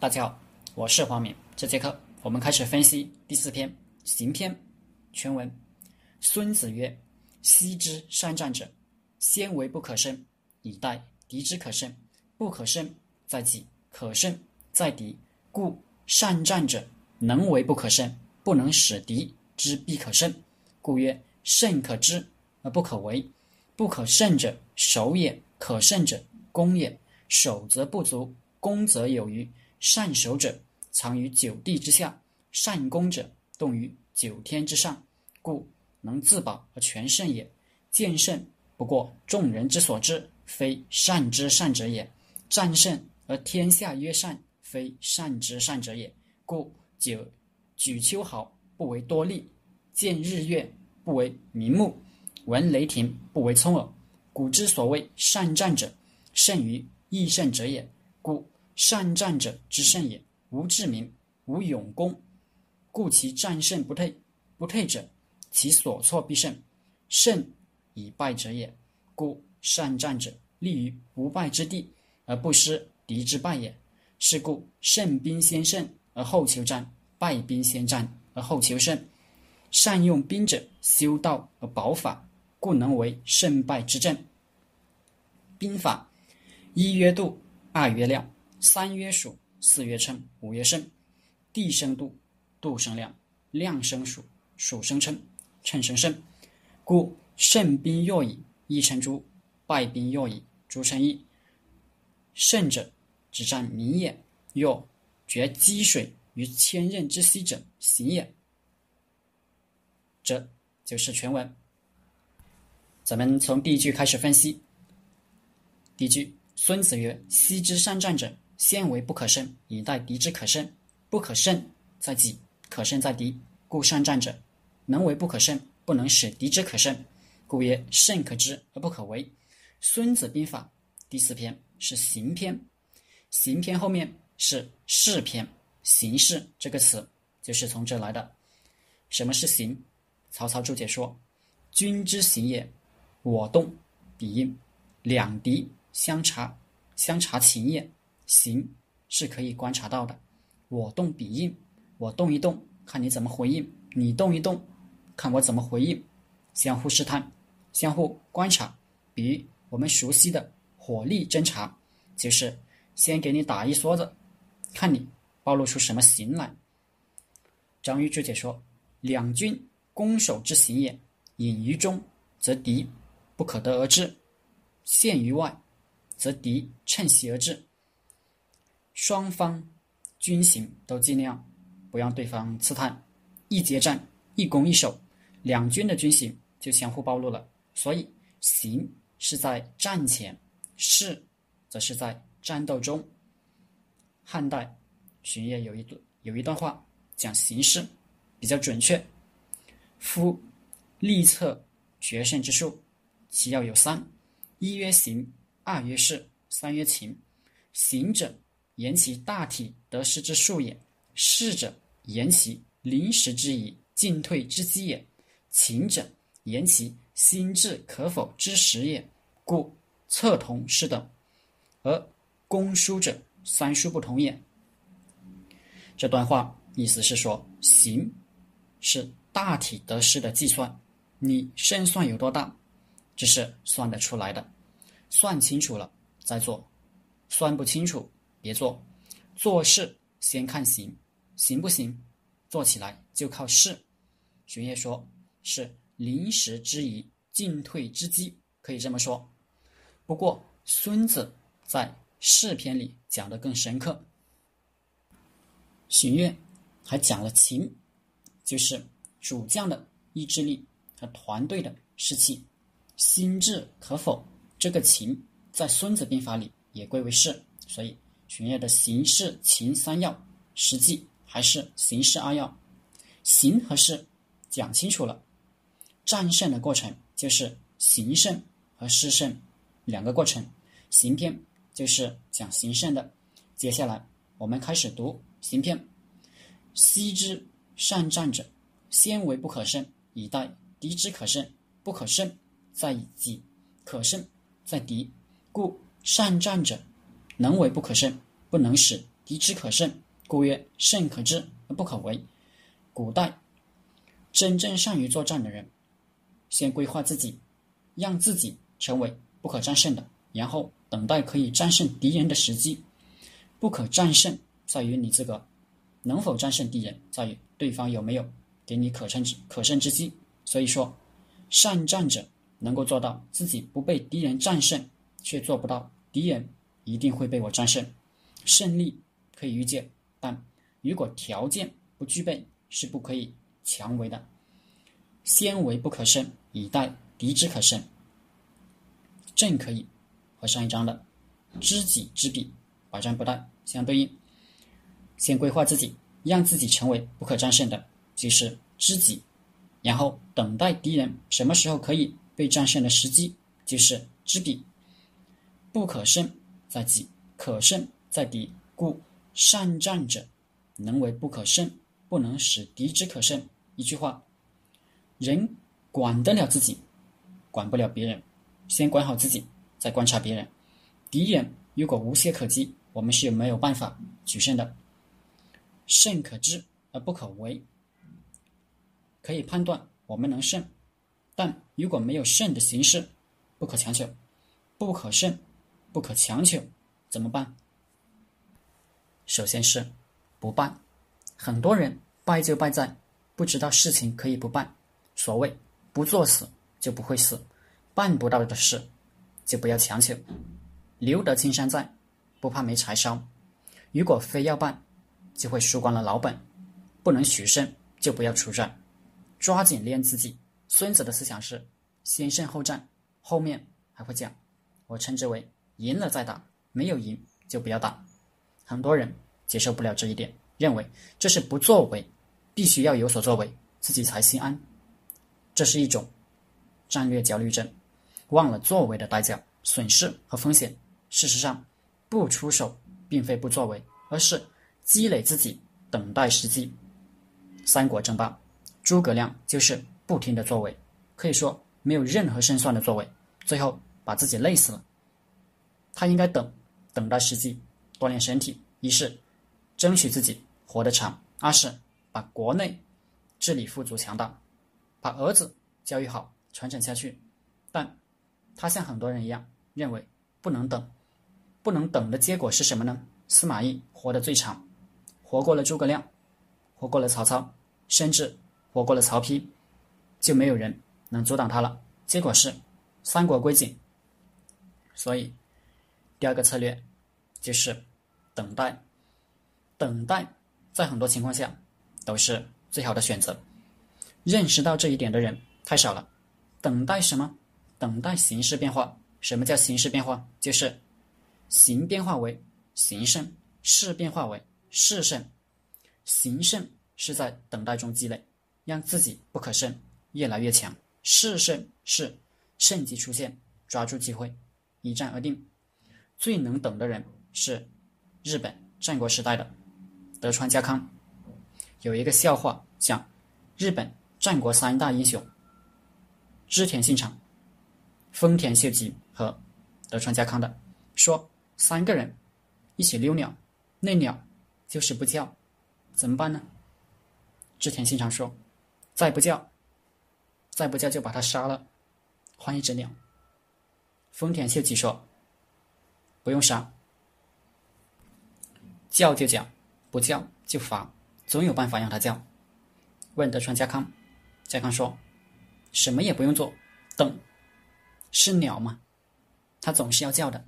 大家好，我是黄敏。这节课我们开始分析第四篇《行篇》全文。孙子曰：“昔之善战者，先为不可胜，以待敌之可胜。不可胜在己，可胜在敌。故善战者，能为不可胜，不能使敌之必可胜。故曰：胜可知而不可为。不可胜者，守也；可胜者，攻也。守则不足，攻则有余。”善守者，藏于九地之下；善攻者，动于九天之上。故能自保而全胜也。见胜不过众人之所知，非善之善者也；战胜而天下曰善，非善之善者也。故九举秋毫不为多利，见日月不为明目，闻雷霆不为聪耳。古之所谓善战者，胜于易胜者也。故。善战者之胜也，无智明，无勇功，故其战胜不退。不退者，其所错必胜。胜以败者也。故善战者立于不败之地，而不失敌之败也。是故胜兵先胜而后求战，败兵先战而后求胜。善用兵者，修道而保法，故能为胜败之政。兵法一曰度，二曰量。三曰属，四曰称，五曰胜。地生度，度生量，量生数，数生称，称生胜。故胜兵若矣，一称诸；败兵若矣，诸称一。胜者，只占民也；若决积水于千仞之溪者，行也。这就是全文。咱们从第一句开始分析。第一句，孙子曰：“昔之善战者。”先为不可胜，以待敌之可胜。不可胜在己，可胜在敌。故善战者，能为不可胜，不能使敌之可胜。故曰：胜可知而不可为。孙子兵法第四篇是行篇，行篇后面是事篇。形式这个词就是从这来的。什么是行？曹操注解说：君之行也，我动必应，两敌相察，相察情也。行是可以观察到的，我动必应，我动一动，看你怎么回应；你动一动，看我怎么回应，相互试探，相互观察。比如我们熟悉的火力侦察，就是先给你打一梭子，看你暴露出什么形来。张玉注解说：两军攻守之行也，隐于中，则敌不可得而至；陷于外，则敌趁隙而至。双方军行都尽量不让对方刺探，一接战，一攻一守，两军的军行就相互暴露了。所以，行是在战前，事则是在战斗中。汉代荀彧有一段有一段话讲形势比较准确：夫立策决胜之术，其要有三：一曰行，二曰势，三曰情。行者。言其大体得失之数也，事者言其临时之宜进退之机也，情者言其心智可否之时也。故策同是等，而公书者三书不同也。这段话意思是说，行是大体得失的计算，你胜算有多大，这是算得出来的，算清楚了再做，算不清楚。别做，做事先看行，行不行？做起来就靠势。荀彧说是临时之宜，进退之机，可以这么说。不过孙子在事篇里讲的更深刻。荀彧还讲了情，就是主将的意志力和团队的士气，心智可否？这个情在孙子兵法里也归为势，所以。荀彧的形势情三要，实际还是形势二要。形和势讲清楚了，战胜的过程就是形胜和势胜两个过程。行篇就是讲形胜的。接下来我们开始读行篇。昔之善战者，先为不可胜，以待敌之可胜。不可胜在己，可胜在敌。故善战者。能为不可胜，不能使敌之可胜，故曰胜可知而不可为。古代真正善于作战的人，先规划自己，让自己成为不可战胜的，然后等待可以战胜敌人的时机。不可战胜在于你自个，能否战胜敌人在于对方有没有给你可乘之可乘之机。所以说，善战者能够做到自己不被敌人战胜，却做不到敌人一定会被我战胜。胜利可以预见，但如果条件不具备，是不可以强为的。先为不可胜，以待敌之可胜。正可以和上一章的知己知彼。百战不殆相对应，先规划自己，让自己成为不可战胜的，即是知己；然后等待敌人什么时候可以被战胜的时机，即是知彼。不可胜在己，可胜在敌，故善战者能为不可胜，不能使敌之可胜。一句话，人管得了自己，管不了别人，先管好自己，再观察别人。敌人如果无懈可击，我们是没有办法取胜的。胜可知而不可为，可以判断我们能胜，但如果没有胜的形式，不可强求，不可胜，不可强求，怎么办？首先是不办。很多人败就败在不知道事情可以不办。所谓不作死就不会死，办不到的事就不要强求。留得青山在。不怕没柴烧，如果非要办，就会输光了老本，不能取胜就不要出战，抓紧练自己。孙子的思想是先胜后战，后面还会讲，我称之为赢了再打，没有赢就不要打。很多人接受不了这一点，认为这是不作为，必须要有所作为，自己才心安。这是一种战略焦虑症，忘了作为的代价、损失和风险。事实上。不出手，并非不作为，而是积累自己，等待时机。三国争霸，诸葛亮就是不停的作为，可以说没有任何胜算的作为，最后把自己累死了。他应该等，等待时机，锻炼身体，一是争取自己活得长，二是把国内治理富足强大，把儿子教育好，传承下去。但他像很多人一样，认为不能等。不能等的结果是什么呢？司马懿活得最长，活过了诸葛亮，活过了曹操，甚至活过了曹丕，就没有人能阻挡他了。结果是三国归晋。所以，第二个策略就是等待。等待在很多情况下都是最好的选择。认识到这一点的人太少了。等待什么？等待形势变化。什么叫形势变化？就是。形变化为形胜，势变化为势胜。形胜是在等待中积累，让自己不可胜，越来越强。势胜是胜机出现，抓住机会，一战而定。最能等的人是日本战国时代的德川家康。有一个笑话讲，日本战国三大英雄织田信长、丰田秀吉和德川家康的说。三个人一起溜鸟，那鸟就是不叫，怎么办呢？织田信长说：“再不叫，再不叫就把它杀了，换一只鸟。”丰田秀吉说：“不用杀，叫就叫，不叫就罚，总有办法让他叫。”问德川家康，家康说：“什么也不用做，等，是鸟吗？它总是要叫的。”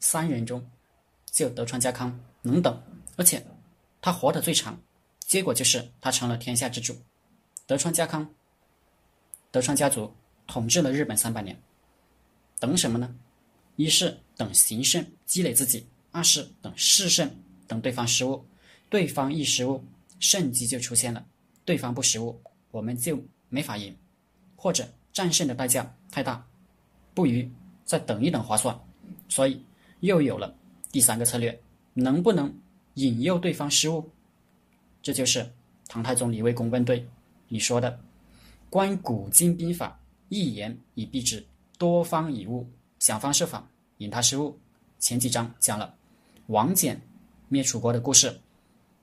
三人中，只有德川家康能等，而且他活得最长，结果就是他成了天下之主。德川家康，德川家族统治了日本三百年，等什么呢？一是等形胜积累自己，二是等势胜等对方失误，对方一失误，胜机就出现了；对方不失误，我们就没法赢，或者战胜的代价太大，不如再等一等划算。所以。又有了第三个策略，能不能引诱对方失误？这就是唐太宗李卫公问对你说的：“观古今兵法，一言以蔽之，多方以误，想方设法引他失误。”前几章讲了王翦灭楚国的故事。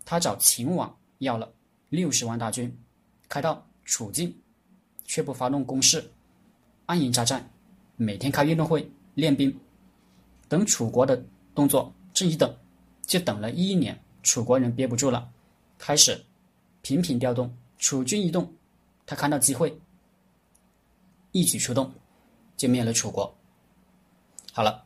他找秦王要了六十万大军，开到楚境，却不发动攻势，安营扎寨，每天开运动会练兵。等楚国的动作，这一等就等了一年。楚国人憋不住了，开始频频调动。楚军一动，他看到机会，一举出动，就灭了楚国。好了，